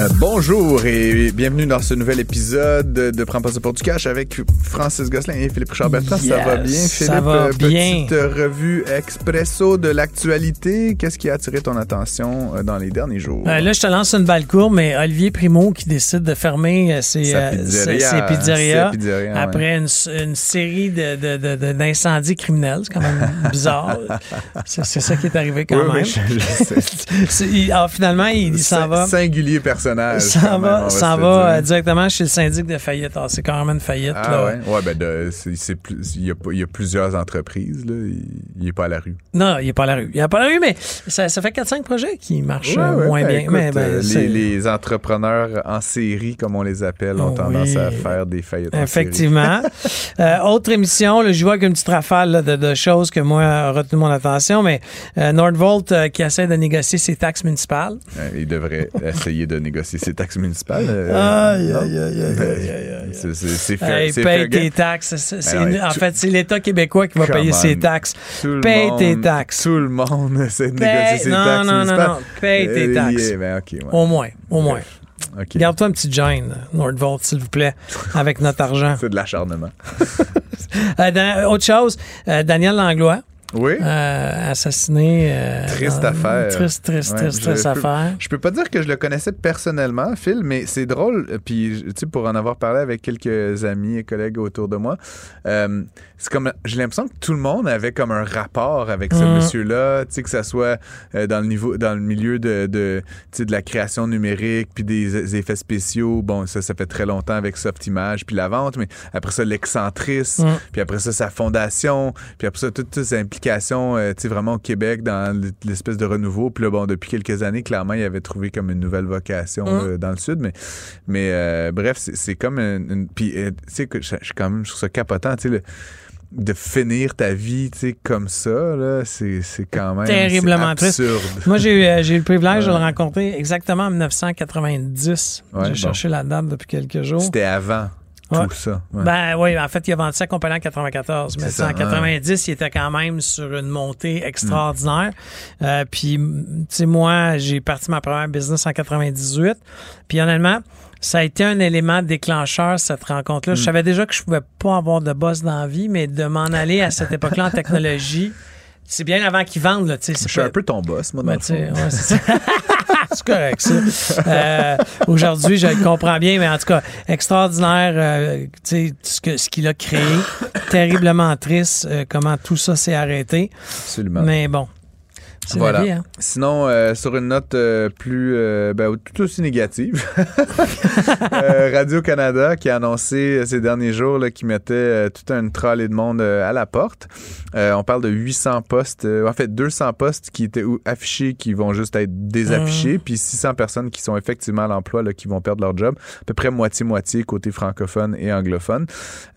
Euh, bonjour et bienvenue dans ce nouvel épisode de Prends pas ça pour du cash avec Francis Gosselin et Philippe Richard Bertrand. ça va bien, ça Philippe? va Euh, bien. Petite euh, revue expresso de l'actualité. Qu'est-ce qui a attiré ton attention dans les derniers jours? Euh, là, je te lance une balle courbe, mais Olivier Primo qui décide de fermer ses, pizzeria, ses- pizzerias ouais. après une, une série de, de- de- de- d'incendies criminels. C'est quand même bizarre. c'est, ça qui est arrivé quand Oui, même. oui, je, je sais. Il- alors, finalement, il, il s'en va. Singulier personnage. Même, on va, se va directement chez le syndic de faillite. Alors, c'est carrément une faillite. Ah là. ouais? Ouais, ben de- c'est, c'est plus, il, y a, pas- il y a plusieurs entreprises, là. Il, il est pas à la rue. Non, il n'est pas à la rue. Il n'est pas à la rue, mais ça, ça fait 4-5 projets qui marchent Ouais, euh, ouais, moins ben, bien. écoute, mais, ben, euh, les, les entrepreneurs en série, comme on les appelle, ont tendance à faire des faillites. en Effectivement. Euh, autre émission, là, je vois avec une petite rafale là, de, de choses que moi a retenu mon attention, mais euh, Nordvolt euh, qui essaie de négocier ses taxes municipales. Il devrait essayer de négocier ses taxes municipales. euh, Aïe, non? aïe, aïe, aïe, Ben, aïe, aïe, aïe. C'est c'est paye fair tes game. taxes. Ben en fait, c'est l'État québécois qui va payer on. ses taxes. Paye monde- tes taxes. Tout le monde essaie de Paye- négocier ses non, taxes non, non, non. Paye tes Euh, taxes. yeah, ben. Au moins, au moins. Garde-toi un petit gêne, Nordvolt, s'il vous plaît, avec notre argent. C'est de l'acharnement. Euh, autre chose, euh, Daniel Langlois. Oui. Euh, assassiné. euh, Triste dans- affaire. Triste, triste, Ouais, triste, je triste peux- affaire. Je peux pas dire que je le connaissais personnellement, Phil, mais c'est drôle. euh, Puis, tu sais, pour en avoir parlé avec quelques amis et collègues autour de moi, euh, c'est comme j'ai l'impression que tout le monde avait comme un rapport avec ce Mhm. monsieur-là. Tu sais, que ça soit dans le niveau, dans le milieu de, de, tu sais, de la création numérique, puis des, des effets spéciaux. Bon, ça, ça fait très longtemps avec Softimage, puis la vente, mais après ça, l'excentrisme, Mhm. puis après ça, sa fondation, puis après ça, toutes, toutes ses implications, euh, tu sais, vraiment au Québec dans l'espèce de renouveau. Puis là, bon, depuis quelques années, clairement, il avait trouvé comme une nouvelle vocation Mm. là, dans le Sud. Mais, mais euh, bref, c'est comme une... une- puis, euh, tu sais, que je je suis quand même sur ce capotant, tu sais, le- de finir ta vie, tu sais, comme ça, là, c'est quand même... Terriblement c'est triste. absurde. Moi, j'ai eu, euh, eu le privilège de le rencontrer exactement en 1990. Ouais, j'ai bon. cherché la date depuis quelques jours. C'était avant Ouais. tout ça. ouais. Ben oui, en fait, il a vendu sa compagnie en 94, mais ça, en 90, il était quand même sur une montée extraordinaire. Mm. Euh, puis, tu sais, moi, j'ai parti ma première business en 98. Puis honnêtement, ça a été un élément déclencheur, cette Mm. rencontre-là. Je savais déjà que je pouvais pas avoir de boss dans la vie, mais de m'en aller à cette époque-là en technologie, c'est bien avant qu'ils vendent, là, tu sais. je suis pas- un peu ton boss, moi, dans ben, le tu sais, fond. ouais, c'est correct, ça. Euh, Aujourd'hui, je le comprends bien, mais en tout cas, extraordinaire, euh, tu sais, ce que- ce qu'il a créé. Terriblement triste, euh, comment tout ça s'est arrêté. Absolument. Mais bon, Voilà. vie, hein. Sinon, euh, sur une note euh, plus, euh, ben, tout aussi négative, euh, Radio-Canada qui a annoncé euh, ces derniers jours là, qu'il mettait euh, toute une trolley de monde à la porte. Euh, on parle de 800 postes, euh, en fait 200 postes qui étaient affichés qui vont juste être désaffichés, puis 600 personnes qui sont effectivement à l'emploi là, qui vont perdre leur job, à peu près moitié-moitié côté francophone et anglophone.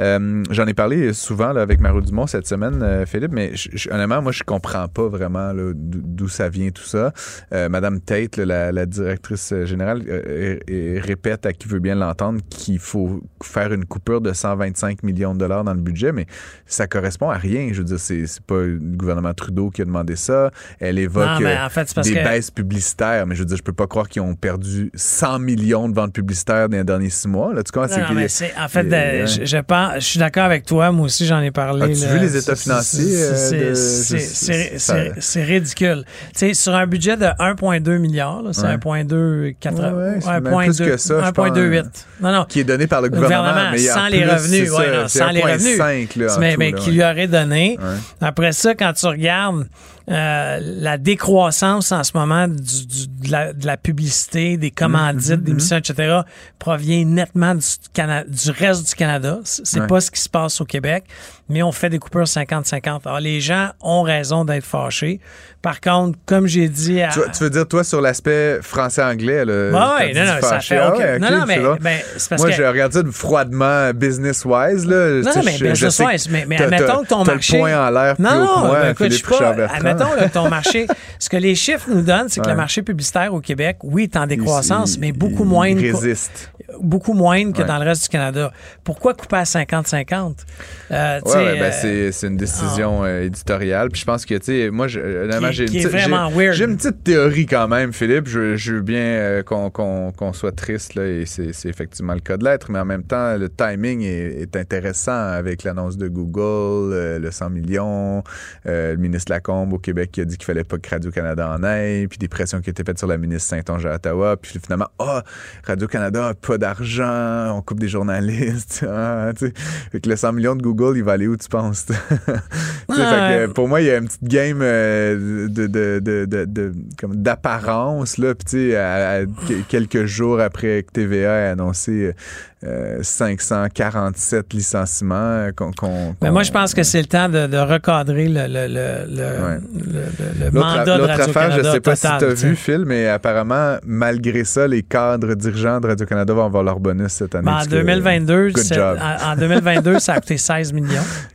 Euh, J'en ai parlé souvent là, avec Mario Dumont cette semaine, euh, Philippe, mais honnêtement, moi, je comprends pas vraiment là, d'où ça vient tout ça. Euh, Madame Tate, là, la, la directrice euh, générale, euh, euh, répète à qui veut bien l'entendre qu'il faut faire une coupure de 125 millions de dollars dans le budget, mais ça correspond à rien. Je veux dire, c'est pas le gouvernement Trudeau qui a demandé ça. Elle évoque Non, en fait, des que. baisses publicitaires, mais je veux dire, je peux pas croire qu'ils ont perdu 100 millions de ventes publicitaires dans les derniers six mois. Là, tu comprends? Non, C'est non, qu'il y a- mais c'est- en fait, je, je pense, je suis d'accord avec toi. Moi aussi, j'en ai parlé. As-tu vu les états financiers, c'est ridicule. Tu sais, sur un budget de 1,2 milliard, là, c'est Ouais. 1,280. Ouais, ouais, c'est même plus que ça, je pense. 1,28. Non, non. qui est donné par le Le gouvernement, gouvernement, mais sans les revenus, ouais, non, sans les 1,5, revenus. là, en mais tout, mais là, qui ouais. lui aurait donné. Ouais. Après ça, quand tu regardes, euh, la décroissance en ce moment du, du- de, la, de la publicité, des commandites, des missions, etc., provient nettement du, reste du Canada. C'est Ouais. pas ce qui se passe au Québec, mais on fait des coupures 50-50. Alors, les gens ont raison d'être fâchés. Par contre, comme j'ai dit à... Tu, tu veux dire, toi, sur l'aspect français-anglais, ouais, tu non, non, ça fâché, fait ah non, non, mais- ben, parce Moi, que- ça de froidement business-wise, là. Non, sais, mais sûr, que mais, mais admettons que ton marché. le point en l'air non, non, ben, écoute, je suis pas. Admettons là, ton marché. Ce que les chiffres nous donnent, c'est que Ouais. le marché publicitaire au Québec, oui, est en décroissance, Il- mais beaucoup moins. Résiste. Beaucoup moins que Ouais. dans le reste du Canada. Pourquoi couper à 50-50? Euh, Ouais, ben euh, c'est, une décision euh, éditoriale. Puis je pense que, tu sais, moi, j'ai, une petite- théorie quand même, Philippe. Je, je veux bien euh, qu'on, soit triste, là, et c'est, effectivement le cas de l'être, mais en même temps, le timing est, est intéressant avec l'annonce de Google, le 100 millions, euh, le ministre Lacombe au Québec qui a dit qu'il fallait pas que Radio-Canada en aille, puis des pressions qui étaient faites sur la ministre Saint-Onge à Ottawa, puis finalement, ah, Radio-Canada a pas d'argent, on coupe des journalistes. Ah, tu sais. fait que le 100 millions de Google, il va aller où, tu penses? Tu sais, fait que, Ouais. pour moi, il y a une petite game euh, de, de, de, de- comme d'apparence, là. Puis, tu sais, à- à que- quelques jours après que TVA ait annoncé euh, 547 licenciements, euh, qu'on. qu'on- moi, je pense que c'est le temps de, de recadrer le, Ouais. mandat de l'autre affaire, Radio-Canada. je sais pas si tu as vu, Phil, mais apparemment, malgré ça, les cadres dirigeants de Radio-Canada vont avoir leur bonus cette année. Ben, en parce que- 2022, good c'est- job. en, en 2022, ça a coûté 16 millions.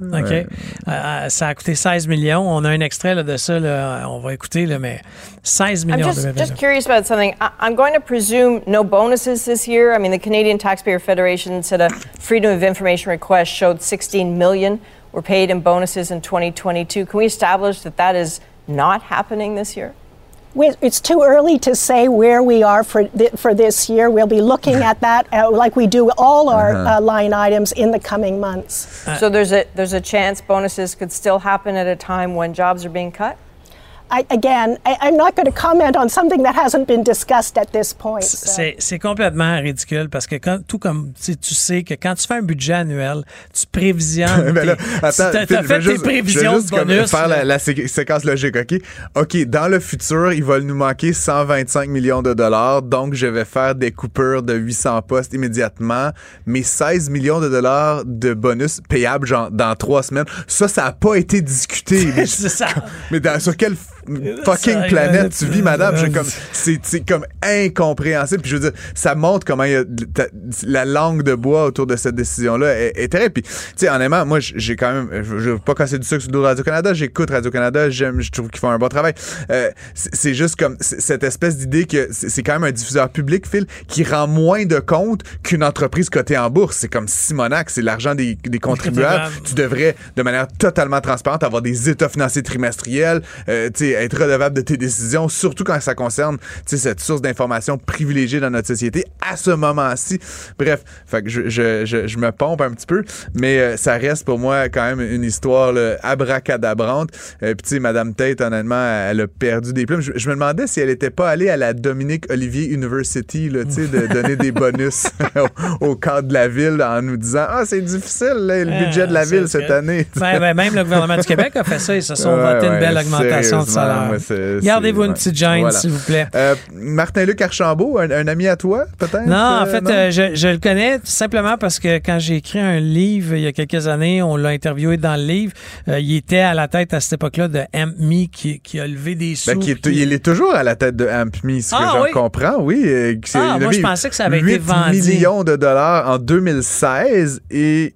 OK? Ouais. Euh, euh, ça a coûté 16 millions. On a un extrait là, de ça, là, on va écouter, là, mais 16 I'm millions en just, 2022. just curious about something. I, I'm going to presume no bonuses this year. I mean, the Canadian Taxpayer Federation said a Freedom of Information request showed 16 million were paid in bonuses in 2022. Can we establish that that is not happening this year? We- It's too early to say where we are for, th- for this year. We'll be looking at that uh, like we do all our uh, line items in the coming months. so there's a there's a chance bonuses could still happen at a time when jobs are being cut. I, again, I, I'm not going to comment on something that hasn't been discussed at this point. so. C'est complètement ridicule parce que quand, tout comme tu sais, que quand tu fais un budget annuel, tu prévisionnes. Ben là, attends, tu t'as- Phil, fait tes juste- prévisions juste de bonus. faire la, la sé- séquence logique, OK? OK, dans le futur, ils veulent nous manquer 125 millions de dollars, donc je vais faire des coupures de 800 postes immédiatement, mais 16 millions de dollars de bonus payables genre dans trois semaines, ça, ça n'a pas été discuté. mais, C'est ça. mais dans- sur quelle fucking planète euh, tu vis, madame? Comme, c'est, comme incompréhensible. Puis je veux dire, ça montre comment y a ta- la langue de bois autour de cette décision-là est, est terrible. Puis, tu sais, honnêtement, moi, j'ai quand même, je je veux pas casser du sucre sur le dos de Radio-Canada. J'écoute Radio-Canada. J'aime, je trouve qu'ils font un bon travail. Euh, c'est juste comme cette espèce d'idée que c'est quand même un diffuseur public, Phil, qui rend moins de compte qu'une entreprise cotée en bourse. C'est comme Simonac, c'est l'argent des, des contribuables. Tu devrais, de manière totalement transparente, avoir des états financiers trimestriels, euh, tu être redevable de tes décisions, surtout quand ça concerne cette source d'information privilégiée dans notre société à ce moment-ci. Bref, fait que je, je, je, je me pompe un petit peu, mais euh, ça reste pour moi quand même une histoire là, abracadabrante. Euh, Puis tu sais, Madame Tate, honnêtement, elle a perdu des plumes. Je, me demandais si elle était pas allée à la Dominique Olivier University, là, de donner des bonus au, au cadre de la ville en nous disant ah c'est difficile là, le Ah, budget de la ville cette année. Ben, ben, même le gouvernement du Québec a fait ça. Ils se sont Ouais, une belle augmentation de salaire. Gardez-vous une petite gêne, Voilà. s'il vous plaît. Euh, Martin-Luc Archambault, un, un ami à toi, peut-être? Non, en euh, fait, non? euh, je, je le connais simplement parce que quand j'ai écrit un livre il y a quelques années, on l'a interviewé dans le livre. euh, il était à la tête à cette époque-là de AmpMe qui, qui a levé des sous. Ben, qui est- puis- il est toujours à la tête de AmpMe, ce que Ah, j'en oui? comprends, oui. que Ah, moi, je pensais que ça avait été 8 vendu. millions de dollars en 2016 et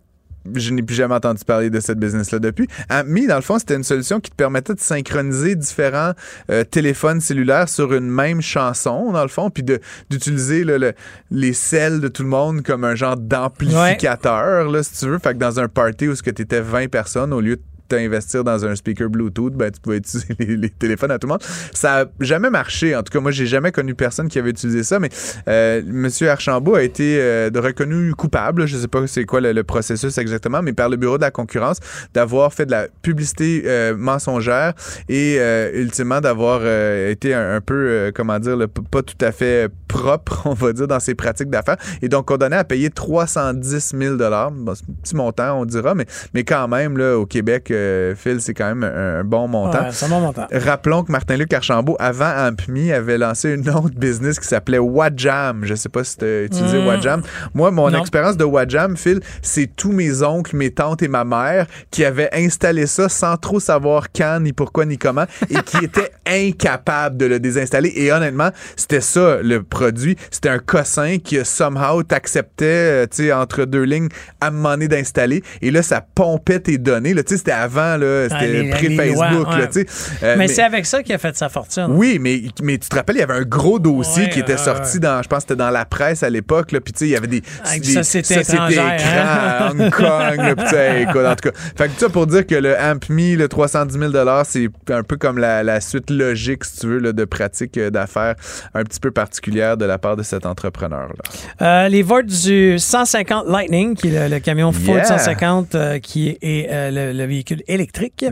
je n'ai plus jamais entendu parler de cette business-là depuis. AmpMe, dans le fond, c'était une solution qui te permettait de synchroniser différents euh, téléphones cellulaires sur une même chanson, dans le fond, puis d'utiliser le- le- les selles de tout le monde comme un genre d'amplificateur, là, si tu veux. Fait que dans un party où tu étais 20 personnes, au lieu de t'investir dans un speaker Bluetooth, ben, tu pouvais utiliser les, téléphones à tout le monde. Ça a jamais marché. En tout cas, moi, j'ai jamais connu personne qui avait utilisé ça, mais euh, Monsieur Archambault a été euh, reconnu coupable. Je sais pas c'est quoi le, le processus exactement, mais par le Bureau de la concurrence, d'avoir fait de la publicité euh, mensongère et euh, ultimement d'avoir euh, été un, peu, euh, comment dire, le- pas tout à fait propre, on va dire, dans ses pratiques d'affaires. Et donc, condamné à payer 310 000 Bon, c'est un petit montant, on dira, mais, mais quand même, là, au Québec, euh, euh, Phil, c'est quand même un, bon montant. Ouais, c'est un bon montant. Rappelons que Martin-Luc Archambault, avant Ampmi, avait lancé une autre business qui s'appelait Wajam. Je sais pas si tu as utilisé Mm. Wajam. Moi, mon expérience de Wajam, Phil, c'est tous mes oncles, mes tantes et ma mère qui avaient installé ça sans trop savoir quand, ni pourquoi, ni comment, et qui étaient incapables de le désinstaller. Et honnêtement, c'était ça, le produit. C'était un cossin qui, somehow, t'acceptait, euh, tu sais, entre deux lignes, à moment donné d'installer. Et là, ça pompait tes données. Tu sais, c'était avant, là, Ah, c'était les pré-Facebook, ouais. Euh, mais, c'est avec ça qu'il a fait sa fortune. oui, mais, mais tu te rappelles, il y avait un gros dossier Ouais, qui était ouais, sorti ouais. dans, je pense c'était dans la presse à l'époque, puis tu sais, il y avait des, Avec des sociétés écrans hein? à Hong Kong, puis écoute, en tout cas. Fait que ça pour dire que le AmpMe, le 310 000 c'est un peu comme la, la suite logique, si tu veux, là, de pratiques euh, d'affaires un petit peu particulière de la part de cet entrepreneur-là. Euh, les votes du 150 Lightning, qui est le, le camion Ford Yeah. 150, euh, qui est, le véhicule électrique,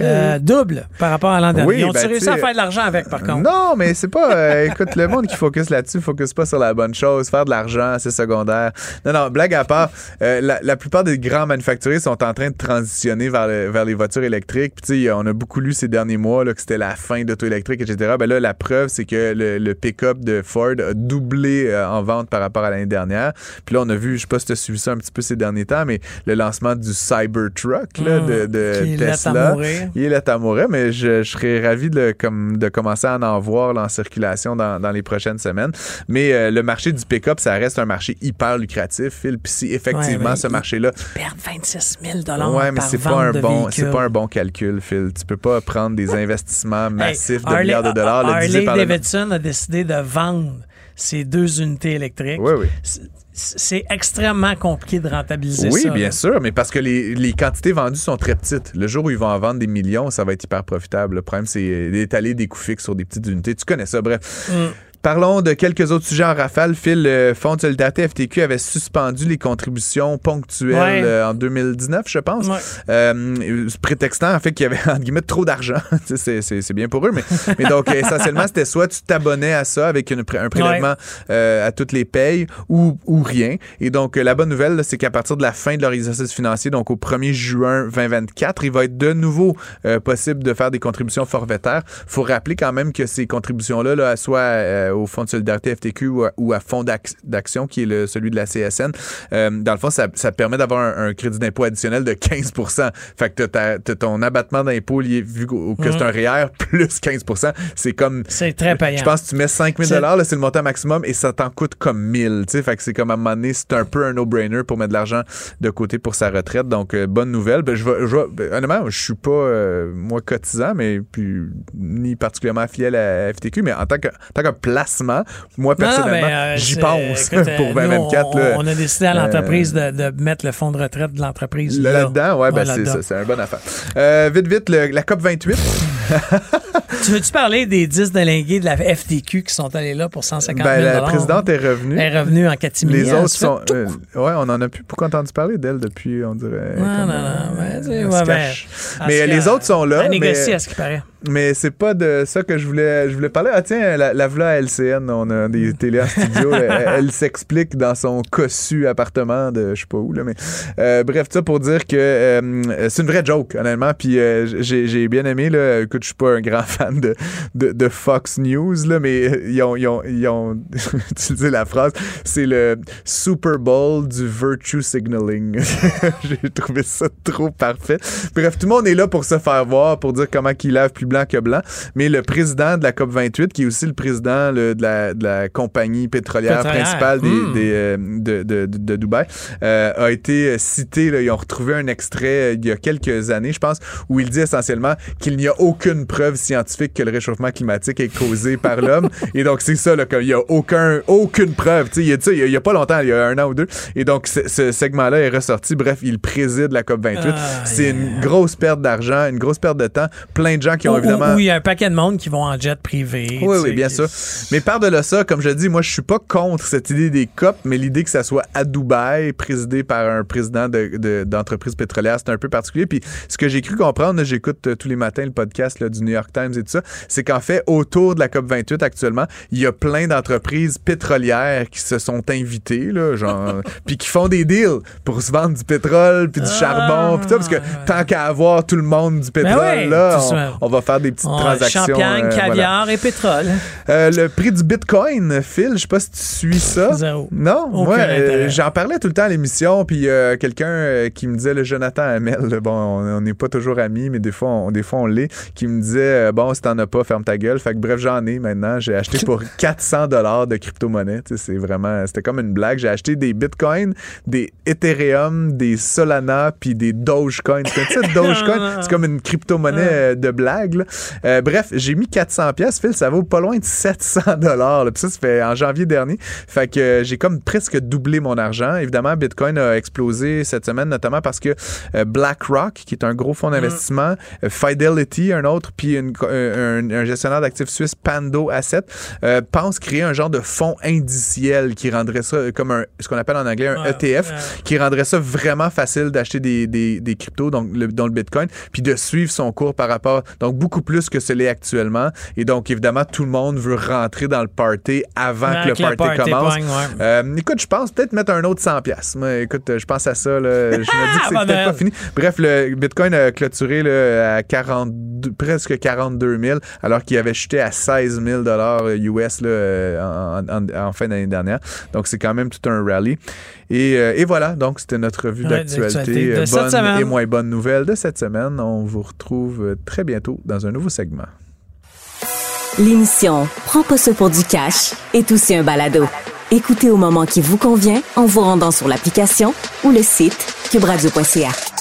euh, double par rapport à l'an dernier. Oui, Ils ont ben, réussi à faire de l'argent avec, par contre. Non, mais c'est pas. euh, écoute, le monde qui focus là-dessus, focus pas sur la bonne chose. Faire de l'argent, c'est secondaire. Non, non, blague à part, euh, la, la plupart des grands manufacturiers sont en train de transitionner vers, le- vers les voitures électriques. Puis, on a beaucoup lu ces derniers mois là, que c'était la fin d'auto électrique, etc. Ben là, la preuve, c'est que le, le pick-up de Ford a doublé en vente par rapport à l'année dernière. Puis là, on a vu, je sais pas si tu as suivi ça un petit peu ces derniers temps, mais le lancement du Cybertruck là, Mmh, de, de est à Tesla. mourir. Il est à mourir, mais je, je serais ravi de, le- comme, de commencer à en voir là, en circulation dans, dans les prochaines semaines. Mais euh, le marché du pick-up, ça reste un marché hyper lucratif, Phil. Puis si effectivement Ouais, ce il- marché-là, Perdre 26 000 ouais, mais c'est pas un bon, c'est pas un bon calcul, Phil. Tu peux pas prendre des investissements Hey, massifs de Harley- milliards de dollars, Harley par le. Davidson a décidé de vendre ses deux unités électriques. Oui, oui. C'est- extrêmement compliqué de rentabiliser Oui, ça. bien là. sûr, mais parce que les, les quantités vendues sont très petites. Le jour où ils vont en vendre des millions, ça va être hyper profitable. Le problème, c'est d'étaler des coûts fixes sur des petites unités. Tu connais ça, bref. Mm. Parlons de quelques autres sujets en rafale. Phil, le Fonds de solidarité FTQ avait suspendu les contributions ponctuelles Ouais. euh, en 2019, je pense. Ouais. Euh, prétextant en fait qu'il y avait entre guillemets trop d'argent. C'est- bien pour eux, mais, mais donc essentiellement c'était soit tu t'abonnais à ça avec une un prélèvement euh, à toutes les payes ou, ou rien. Et donc euh, la bonne nouvelle c'est qu'à partir de la fin de leur exercice financier, donc au 1er juin 2024, il va être de nouveau euh, possible de faire des contributions forfaitaires. Faut rappeler quand même que ces contributions là, là soit euh, au Fonds de solidarité FTQ ou à, ou à Fonds d'ac- d'action qui est le, celui de la CSN, euh, dans le fond ça, ça te permet d'avoir un, un crédit d'impôt additionnel de 15% Fait que ta- t'as ton abattement d'impôt lié vu que c'est un REER plus 15% C'est comme C'est très payant. je pense que tu mets 5 000 C'est- le montant maximum et ça t'en coûte comme 1000. Tu sais, fait que c'est comme à un moment donné, c'est un peu un no-brainer pour mettre de l'argent de côté pour sa retraite. Donc, euh, bonne nouvelle. Ben, je vais, je vais- ben, honnêtement, je suis pas, euh, moi, cotisant, mais puis ni particulièrement affilié à FTQ, mais en tant que, en tant que placement, moi, personnellement, mais, euh, j'y pense écoute, euh, pour nous, 2024. on, là. on a décidé à l'entreprise de, de mettre le fonds de retraite de l'entreprise. Là, Là-dedans, ouais, ben, c'est ça, c'est bonne affaire. Euh, vite, vite, le- la COP 28. Tu veux-tu parler des 10 délégués de la FTQ qui sont allés là pour 150 000 Ben, la présidente est revenue. Elle est revenue en catimini. Les elle autres sont. euh, ouais, on en a plus beaucoup entendu parler d'elle depuis, on dirait. Non, comme, non, euh, non, mais, ouais, les autres sont là, Elle négocie mais- à ce qui paraît. Mais c'est pas de ça que je voulais, je voulais parler. Ah tiens, la, la voilà à LCN, on a des télé en studio. elle elle s'explique dans son cossu appartement de je sais pas où là, mais euh, bref ça pour dire que euh, c'est une vraie joke honnêtement. Puis j'ai bien aimé là. Écoute, je suis pas un grand fan de, de, de Fox News là, mais ils ont ils ont, ils ont utilisé la phrase. C'est le Super Bowl du virtue signaling. j'ai trouvé ça trop parfait. Bref, tout le monde est là pour se faire voir, pour dire comment qu'il lave plus blanc que blanc. Mais le président de la COP28, qui est aussi le président là, de, la, de la compagnie pétrolière, Pétrolière. principale des, Hmm. des, euh, de, de, de, de Dubaï, euh, a été cité. Là, ils ont retrouvé un extrait euh, il y a quelques années, je pense, où il dit essentiellement qu'il n'y a aucune preuve scientifique que le réchauffement climatique est causé par l'homme. Et donc, c'est ça, là, qu'il n'y a aucun, aucune preuve. Tu sais, Il y a il y a- il pas longtemps, il y a un an ou deux. Et donc, ce, segment-là est ressorti. Bref, il préside la COP28. Aïe, c'est une grosse perte d'argent, une grosse perte de temps. Plein de gens qui ont évidemment. Oui, il y a un paquet de monde qui vont en jet privé. Oui, oui, bien sûr. Mais par-delà ça, comme je dis, moi, je suis pas contre cette idée des COP, mais l'idée que ça soit à Dubaï, présidé par un président d'entreprise de, pétrolière, c'est un peu particulier. Puis ce que j'ai cru comprendre, j'écoute euh, tous les matins le podcast du New York Times et tout ça, c'est qu'en fait, autour de la COP 28 actuellement, il y a plein d'entreprises pétrolières qui se sont invitées, là, genre, puis qui font des deals pour se vendre du pétrole, puis du ah, charbon, puis parce que tant qu'à avoir tout le monde du ben pétrole, là, on, va faire des petites transactions. Champagne, euh, caviar et pétrole. Euh, le prix du Bitcoin, Phil, je sais pas si tu suis ça. Zéro. Non, moi, euh, j'en parlais tout le temps à l'émission, puis quelqu'un qui me disait, le Jonathan Hamel, bon, on n'est pas toujours amis, mais des fois, on, des fois, on l'est, qui me disait, bon, si t'en as pas, ferme ta gueule. Fait que bref, j'en ai maintenant. J'ai acheté pour 400 dollars de crypto-monnaie. C'est vraiment, c'était comme une blague. J'ai acheté des Bitcoins, des Ethereum, des Solana, puis des Dogecoin. C'est Dogecoin? C'est comme une crypto-monnaie euh, de blague. Euh, bref, j'ai mis 400 pièces. Phil, ça vaut pas loin de 700 dollars. Puis ça, ça fait en janvier dernier. Fait que euh, j'ai comme presque doublé mon argent. Évidemment, Bitcoin a explosé cette semaine, notamment parce que BlackRock, qui est un gros fonds d'investissement, Fidelity, un autre, puis un, un, gestionnaire d'actifs suisse, Pando Asset, pense créer un genre de fonds indiciel qui rendrait ça comme un, ce qu'on appelle en anglais un ETF, qui rendrait ça vraiment facile d'acheter des, des, des, cryptos, donc le, dont le Bitcoin, puis de suivre son cours par rapport, donc beaucoup plus que ce l'est actuellement. Et donc, évidemment, tout le monde veut rentrer dans le party avant que le party, commence. euh, écoute, je pense peut-être mettre un autre 100 pièces. Écoute, je pense à ça. Là. Je me dis que c'est peut-être pas fini. Bref, le Bitcoin a clôturé là, à 42, presque 42 000, alors qu'il avait chuté à 16 000 US là, en, en, fin d'année dernière. Donc, c'est quand même tout un rallye. Et, euh, et voilà, donc c'était notre revue d'actualité. Euh, bonne et moins bonne nouvelle de cette semaine. On vous retrouve euh, très bientôt dans un nouveau segment. L'émission Prends pas ça pour du cash est aussi un balado. Écoutez au moment qui vous convient en vous rendant sur l'application ou le site cubradio.ca.